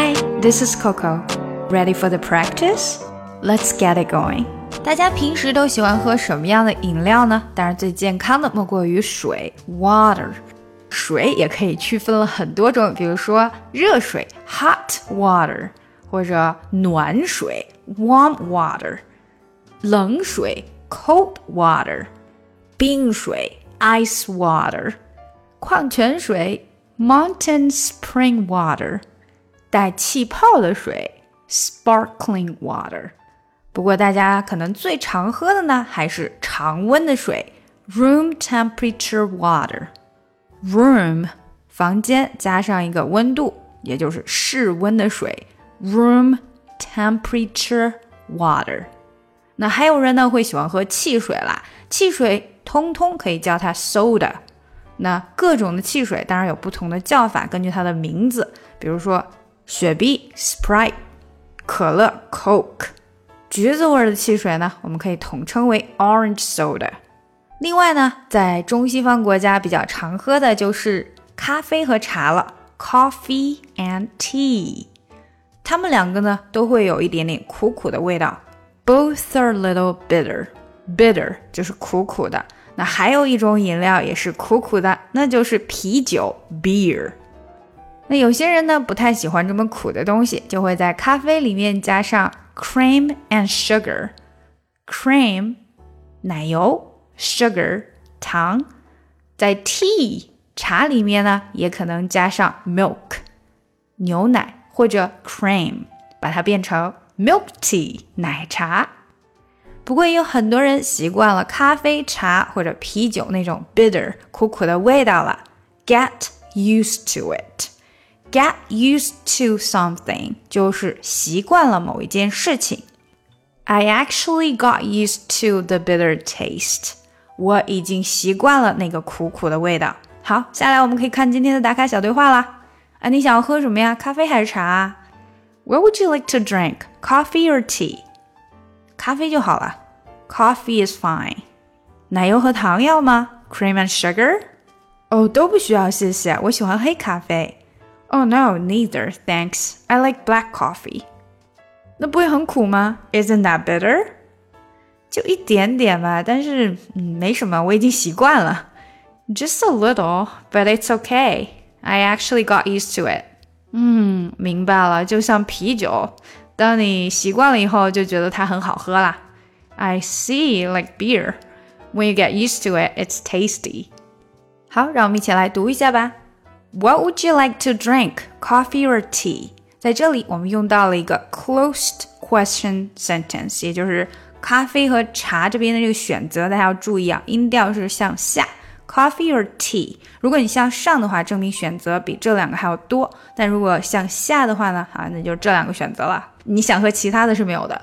Hi, this is Coco. Ready for the practice? Let's get it going. 大家平时都喜欢喝什么样的饮料呢？当然，最健康的莫过于水 （water）。水也可以区分了很多种，比如说热水 （hot water） 或者暖水 （warm water）、冷水 （cold water）、冰水 （ice water）、矿泉水 （mountain spring water）、 带气泡的水 （sparkling water）。不过大家可能最常喝的呢，还是常温的水 （room temperature water）。room 房间加上一个温度，也就是室温的水，room temperature water。那还有人呢会喜欢喝汽水啦，汽水通通可以叫它 soda。那各种的汽水当然有不同的叫法，根据它的名字，比如说雪碧 Sprite，可乐 Coke，橘子味的汽水呢，我们可以统称为 orange soda。另外呢，在中西方国家比较常喝的就是咖啡和茶了，coffee and tea。它们两个呢都会有一点点苦苦的味道，both are little bitter。bitter 就是苦苦的。那还有一种饮料也是苦苦的，那就是啤酒 beer。那有些人呢不太喜欢这么苦的东西，就会在咖啡里面加上 cream and sugar。cream 奶油。sugar 糖，在 tea 茶里面呢，也可能加上 milk 牛奶或者 cream，把它变成 milk tea 奶茶。不过也有很多人习惯了咖啡、茶或者啤酒那种 bitter 苦苦的味道了。Get used to it. Get used to something 就是习惯了某一件事情。I actually got used to the bitter taste. 我已经习惯了那个苦苦的味道。好，下来我们可以看今天的打卡小对话啦。啊，你想要喝什么呀？咖啡还是茶？What would you like to drink? Coffee or tea? 咖啡就好了。Coffee is fine. 奶油和糖要吗？Cream and sugar? 哦，都不需要，谢谢。我喜欢黑咖啡。 Oh no, neither, thanks. I like black coffee. 那不会很苦吗？Isn't that bitter? 就一点点吧，但是嗯，没什么，我已经习惯了。Just a little, but it's okay. I actually got used to it. 嗯，明白了，就像啤酒，当你习惯了以后，就觉得它很好喝啦。I see, like beer. When you get used to it, it's tasty. 好，让我们一起来读一下吧。 What would you like to drink, coffee or tea？在这里，我们用到了一个 closed question sentence，也就是咖啡和茶这边的这个选择，大家要注意啊，音调是向下，coffee or tea。如果你向上的话，证明选择比这两个还要多；但如果向下的话呢，啊，那就这两个选择了。你想喝其他的是没有的。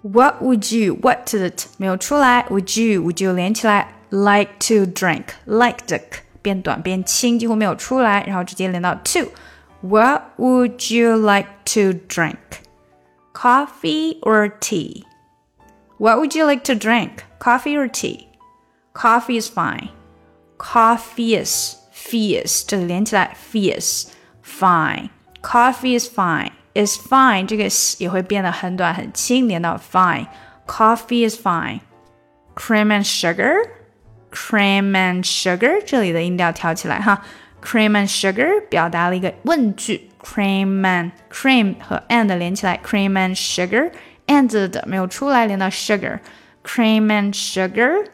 What would you what't it 没有出来？Would you would you 连起来？Like to drink like the 变短变轻，几乎没有出来，然后直接连到 to。What would you like to drink? Coffee or tea? What would you like to drink? Coffee or tea? Coffee is fine. Coffee is fierce，这里连起来 fierce fine. Coffee is fine. Is fine 这个也会变得很短很轻，连到 fine. Coffee is fine. Cream and sugar. Cream and sugar 这里的音调调起来哈。Cream and sugar 表达了一个问句。Cream and cream 和 and 连起来，cream and sugar。and 的没有出来，连到 sugar, cream and sugar.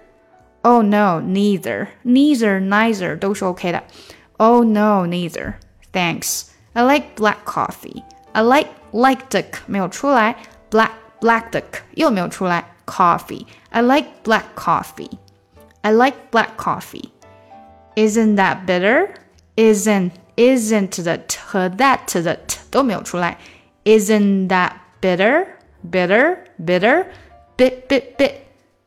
Oh no, neither, neither, neither 都是 OK 的。Oh no, neither. Thanks. I like black coffee. I like like 的没有出来，black black 的又没有出来，coffee. I like black coffee. I like black coffee. Isn't that bitter? Isn't isn't 的 t 和 that 的 t 都没有出来。Isn't that bitter? bitter bitter bit bit bit，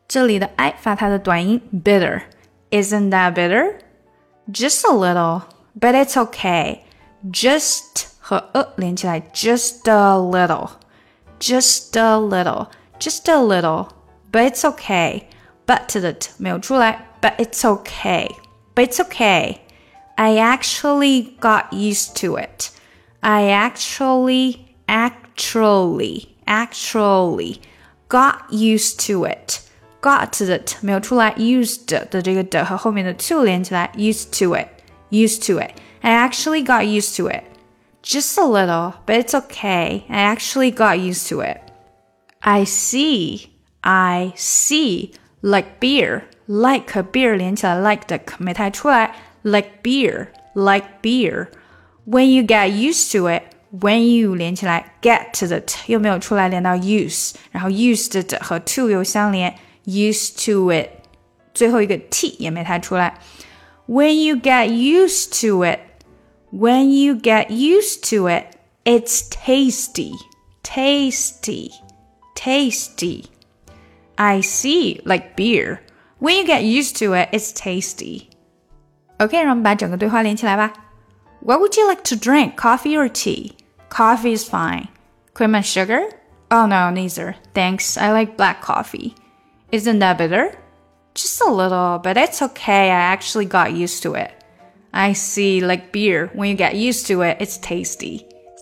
这里的 i 发它的短音 bitter。Isn't that bitter? Just a little, but it's okay. Just 和 a 连起来，just a little, just a little, just a little, but it's okay. But 的 t 没有出来，but it's okay, but it's okay. I actually got used to it. I actually, actually, actually got used to it. Got it 没有出来，used 的这个的和后面的 to 连起来，used to it, used to it. I actually got used to it. Just a little, but it's okay. I actually got used to it. I see, I see, like beer, like beer 连起来，like 的没太出来，like beer, like beer. When you get used to it, when you 连起来，get 的 t 又没有出来，连到 use，然后 used 的和 to 又相连，used to it，最后一个 t 也没太出来。When you get used to it, when you get used to it, it's tasty, tasty, tasty. I see, like beer. When you get used to it, it's tasty. OK，让我们把整个对话连起来吧。What would you like to drink, coffee or tea? Coffee is fine. Cream and sugar? Oh no, neither. Thanks. I like black coffee. Isn't that bitter? Just a little, but it's okay. I actually got used to it. I see, like beer. When you get used to it, it's tasty.